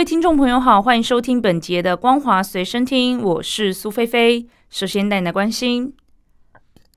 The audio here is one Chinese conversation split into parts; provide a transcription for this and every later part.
位听众朋友好，欢迎收听本节的《光华随身听》，我是苏菲菲。首先带来关心。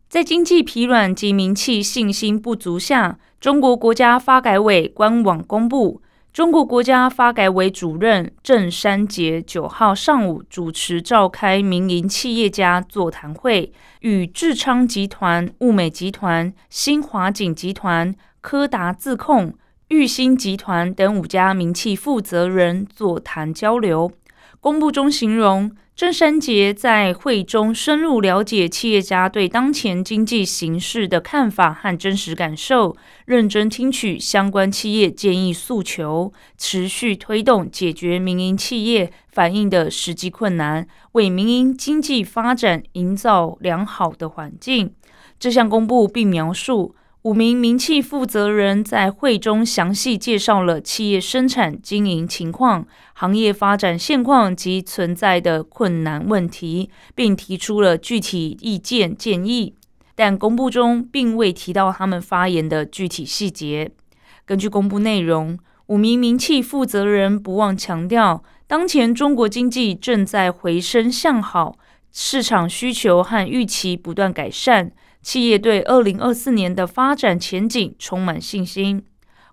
在经济疲软及民气信心不足下，中国国家发改委官网公布，中国国家发改委主任郑山杰九号上午主持召开民营企业家座谈会，与智昌集团、物美集团、新华锦集团、柯达自控、裕兴集团等五家民企负责人座谈交流。公布中形容。郑山杰在会中深入了解企业家对当前经济形势的看法和真实感受，认真听取相关企业建议诉求，持续推动解决民营企业反映的实际困难，为民营经济发展营造良好的环境。这项公布并描述。五名名气负责人在会中详细介绍了企业生产经营情况、行业发展现况及存在的困难问题，并提出了具体意见建议。但公布中并未提到他们发言的具体细节。根据公布内容，五名名气负责人不忘强调，当前中国经济正在回升向好，市场需求和预期不断改善。企业对二零二四年的发展前景充满信心。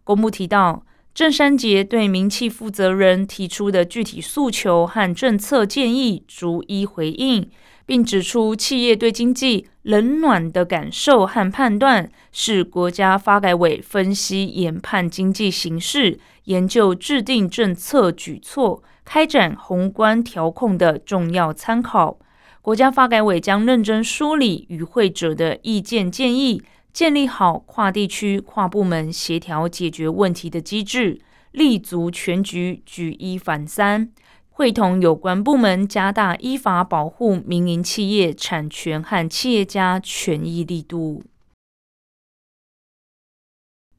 公布提到，郑山杰对名气负责人提出的具体诉求和政策建议逐一回应，并指出企业对经济冷暖的感受和判断是国家发改委分析研判经济形势、研究制定政策举措、开展宏观调控的重要参考。国家发改委将认真梳理与会者的意见建议，建立好跨地区、跨部门协调解决问题的机制，立足全局，举一反三，会同有关部门加大依法保护民营企业产权和企业家权益力度。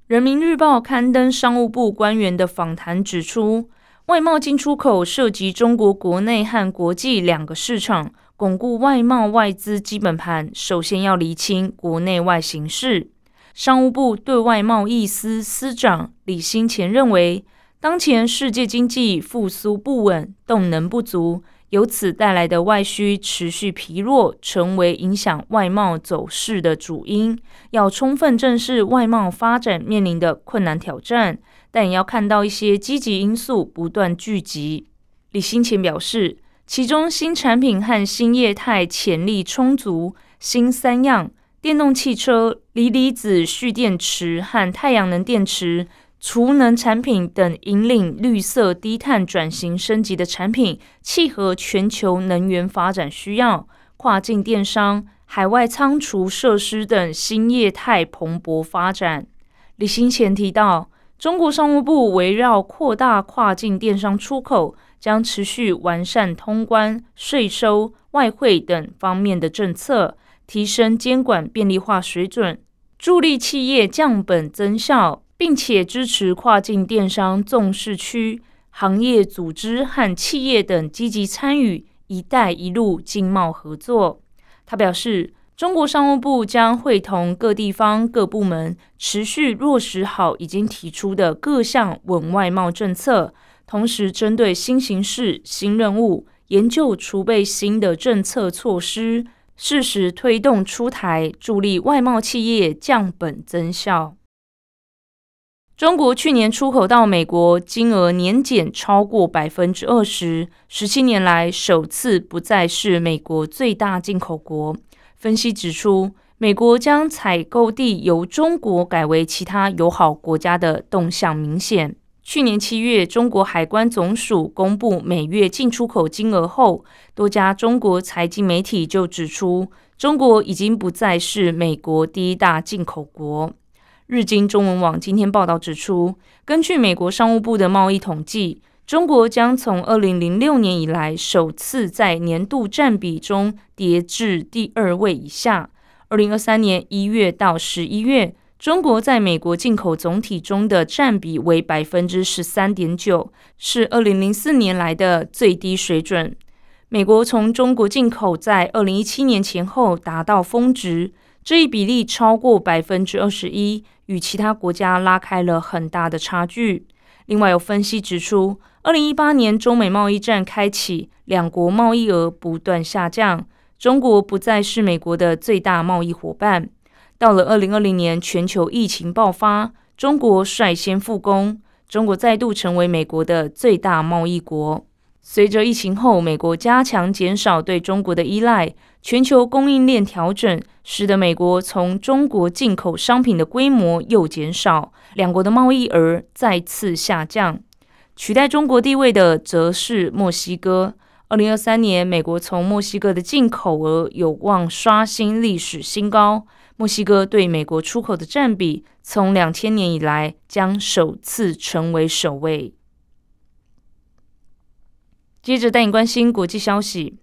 人民日报刊登商务部官员的访谈指出，外贸进出口涉及中国国内和国际两个市场。巩固外贸外资基本盘，首先要厘清国内外形势。商务部对外贸易司司长李兴前认为，当前世界经济复苏不稳，动能不足，由此带来的外需持续疲弱，成为影响外贸走势的主因。要充分正视外贸发展面临的困难挑战，但也要看到一些积极因素不断聚集。李兴前表示。其中新产品和新业态潜力充足，新三样电动汽车、锂离子蓄电池和太阳能电池、储能产品等引领绿色低碳转型升级的产品，契合全球能源发展需要。跨境电商、海外仓储设施等新业态蓬勃发展。李新前提到，中国商务部围绕扩大跨境电商出口。将持续完善通关、税收、外汇等方面的政策，提升监管便利化水准，助力企业降本增效，并且支持跨境电商重视区行业组织和企业等积极参与“一带一路”经贸合作。他表示，中国商务部将会同各地方各部门持续落实好已经提出的各项稳外贸政策。同时，针对新形势、新任务，研究储备新的政策措施，适时推动出台，助力外贸企业降本增效。中国去年出口到美国金额年减超过百分之二十，十七年来首次不再是美国最大进口国。分析指出，美国将采购地由中国改为其他友好国家的动向明显。去年七月，中国海关总署公布每月进出口金额后，多家中国财经媒体就指出，中国已经不再是美国第一大进口国。日经中文网今天报道指出，根据美国商务部的贸易统计，中国将从二零零六年以来首次在年度占比中跌至第二位以下。二零二三年一月到十一月，中国在美国进口总体中的占比为百分之十三点九，是二零零四年来的最低水准。美国从中国进口在二零一七年前后达到峰值，这一比例超过百分之二十一，与其他国家拉开了很大的差距。另外，有分析指出，二零一八年中美贸易战开启，两国贸易额不断下降，中国不再是美国的最大贸易伙伴。到了二零二零年，全球疫情爆发，中国率先复工，中国再度成为美国的最大贸易国。随着疫情后，美国加强减少对中国的依赖，全球供应链调整，使得美国从中国进口商品的规模又减少，两国的贸易额再次下降。取代中国地位的则是墨西哥。二零二三年，美国从墨西哥的进口额有望刷新历史新高，墨西哥对美国出口的占比，从两千年以来将首次成为首位。接着带你关心国际消息。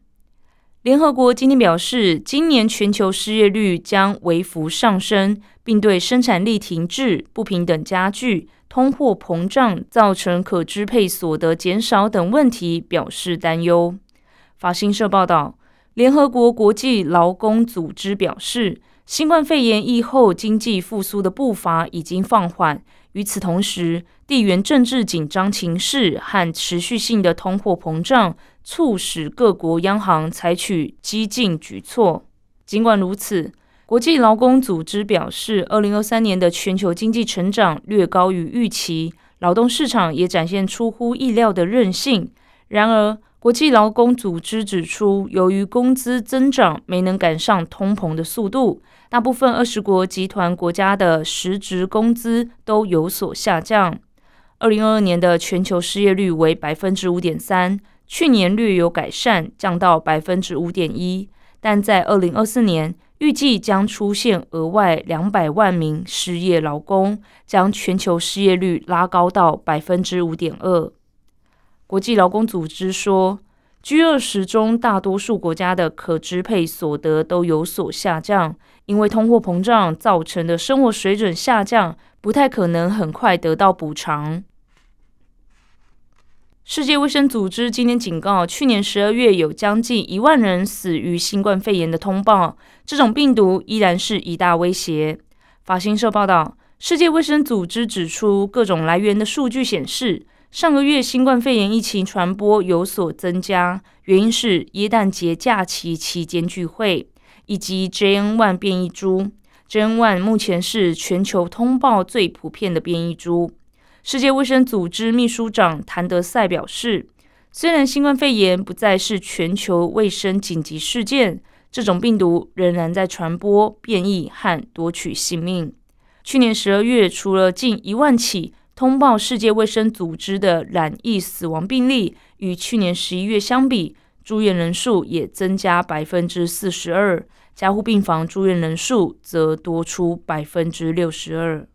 联合国今天表示，今年全球失业率将微幅上升，并对生产力停滞、不平等加剧、通货膨胀造成可支配所得减少等问题表示担忧。法新社报道，联合国国际劳工组织表示，新冠肺炎疫后经济复苏的步伐已经放缓。与此同时，地缘政治紧张情势和持续性的通货膨胀，促使各国央行采取激进举措。尽管如此，国际劳工组织表示，二零二三年的全球经济成长略高于预期，劳动市场也展现出乎意料的韧性。然而，国际劳工组织指出，由于工资增长没能赶上通膨的速度。大部分二十国集团国家的实职工资都有所下降。二零二二年的全球失业率为百分之五点三，去年略有改善，降到百分之五点一。但在二零二四年，预计将出现额外两百万名失业劳工，将全球失业率拉高到百分之五点二。国际劳工组织说。G 二十中大多数国家的可支配所得都有所下降，因为通货膨胀造成的生活水准下降，不太可能很快得到补偿。世界卫生组织今天警告，去年十二月有将近一万人死于新冠肺炎的通报，这种病毒依然是一大威胁。法新社报道，世界卫生组织指出，各种来源的数据显示。上个月，新冠肺炎疫情传播有所增加，原因是耶诞节假期期间聚会，以及 JN.1 变异株。JN.1 目前是全球通报最普遍的变异株。世界卫生组织秘书长谭德赛表示，虽然新冠肺炎不再是全球卫生紧急事件，这种病毒仍然在传播、变异和夺取性命。去年十二月，除了近一万起。通报世界卫生组织的染疫死亡病例与去年十一月相比，住院人数也增加百分之四十二，加护病房住院人数则多出百分之六十二。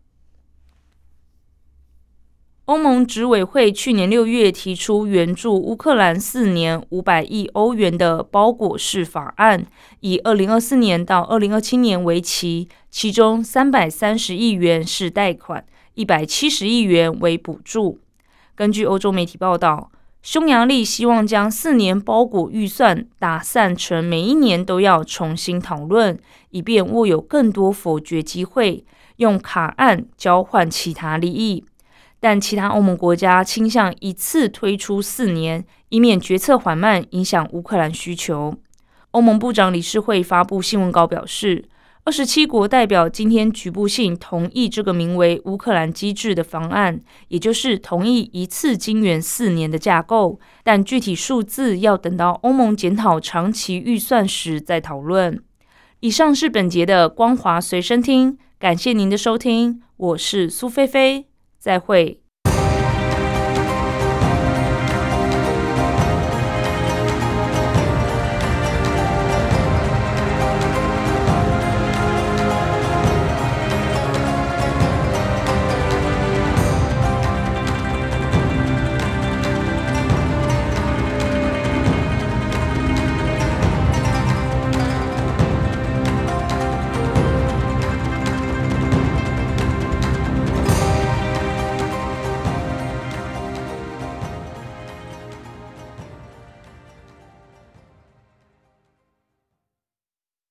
欧盟执委会去年六月提出援助乌克兰四年五百亿欧元的包裹式法案，以二零二四年到二零二七年为期，其中三百三十亿元是贷款。一百七十亿元为补助。根据欧洲媒体报道，匈牙利希望将四年包裹预算打散成每一年都要重新讨论，以便握有更多否决机会，用卡案交换其他利益。但其他欧盟国家倾向一次推出四年，以免决策缓慢影响乌克兰需求。欧盟部长理事会发布新闻稿表示。二十七国代表今天局部性同意这个名为“乌克兰机制”的方案，也就是同意一次金援四年的架构，但具体数字要等到欧盟检讨长期预算时再讨论。以上是本节的光华随身听，感谢您的收听，我是苏菲菲，再会。